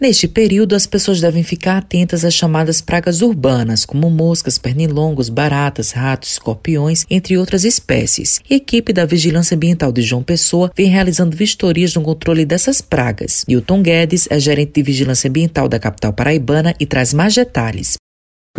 Neste período, as pessoas devem ficar atentas às chamadas pragas urbanas, como moscas, pernilongos, baratas, ratos, escorpiões, entre outras espécies. E a equipe da Vigilância Ambiental de João Pessoa vem realizando vistorias no controle dessas pragas. Newton Guedes é gerente de Vigilância Ambiental da capital paraibana e traz mais detalhes.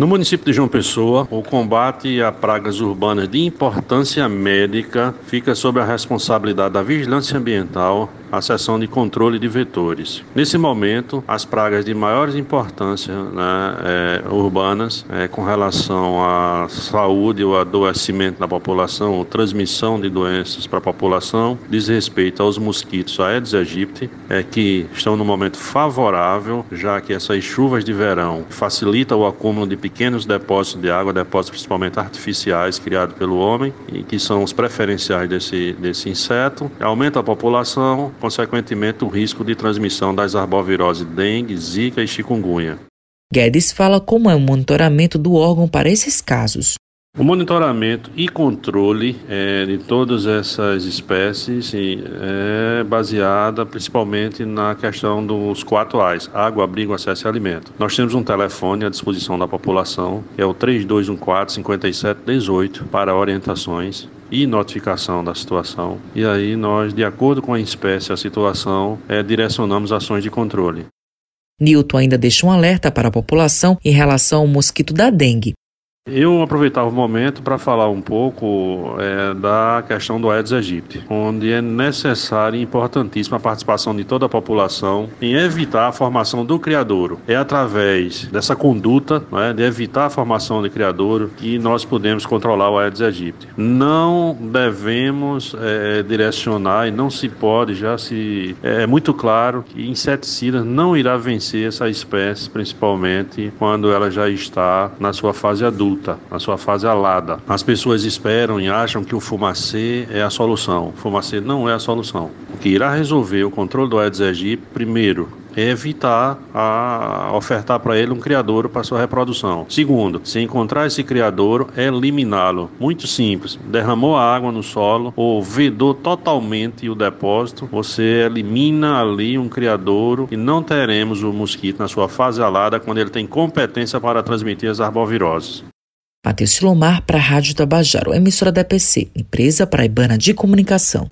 No município de João Pessoa, o combate a pragas urbanas de importância médica fica sob a responsabilidade da Vigilância Ambiental, a seção de controle de vetores. Nesse momento, as pragas de maior importância né, é, urbanas é, com relação à saúde ou adoecimento da população, ou transmissão de doenças para a população, diz respeito aos mosquitos Aedes aegypti, é, que estão no momento favorável, já que essas chuvas de verão facilitam o acúmulo de pequenos depósitos de água, depósitos principalmente artificiais criados pelo homem e que são os preferenciais desse, desse inseto. Aumenta a população, consequentemente o risco de transmissão das arboviroses dengue, zika e chikungunya. Guedes fala como é o monitoramento do órgão para esses casos. O monitoramento e controle é, de todas essas espécies é baseada principalmente na questão dos quatro A's: água, abrigo, acesso e alimento. Nós temos um telefone à disposição da população, que é o 3214 5718 para orientações e notificação da situação. E aí nós, de acordo com a espécie, a situação, é, direcionamos ações de controle. Newton ainda deixa um alerta para a população em relação ao mosquito da dengue. Eu aproveitava o momento para falar um pouco é, da questão do Aedes aegypti, onde é necessária e importantíssima a participação de toda a população em evitar a formação do criadouro. É através dessa conduta né, de evitar a formação de criadouro que nós podemos controlar o Aedes aegypti. Não devemos é, direcionar e não se pode, já se é, é muito claro que inseticidas não irá vencer essa espécie, principalmente quando ela já está na sua fase adulta adulta, na sua fase alada. As pessoas esperam e acham que o fumacê é a solução. O fumacê não é a solução. O que irá resolver o controle do Aedes aegypti, primeiro, é evitar a ofertar para ele um criadouro para sua reprodução. Segundo, se encontrar esse criadouro, eliminá-lo. Muito simples. Derramou a água no solo ou vedou totalmente o depósito, você elimina ali um criadouro e não teremos o mosquito na sua fase alada quando ele tem competência para transmitir as arboviroses. Matheus Silomar para a Rádio Tabajaro, emissora da EPC, empresa paraibana de comunicação.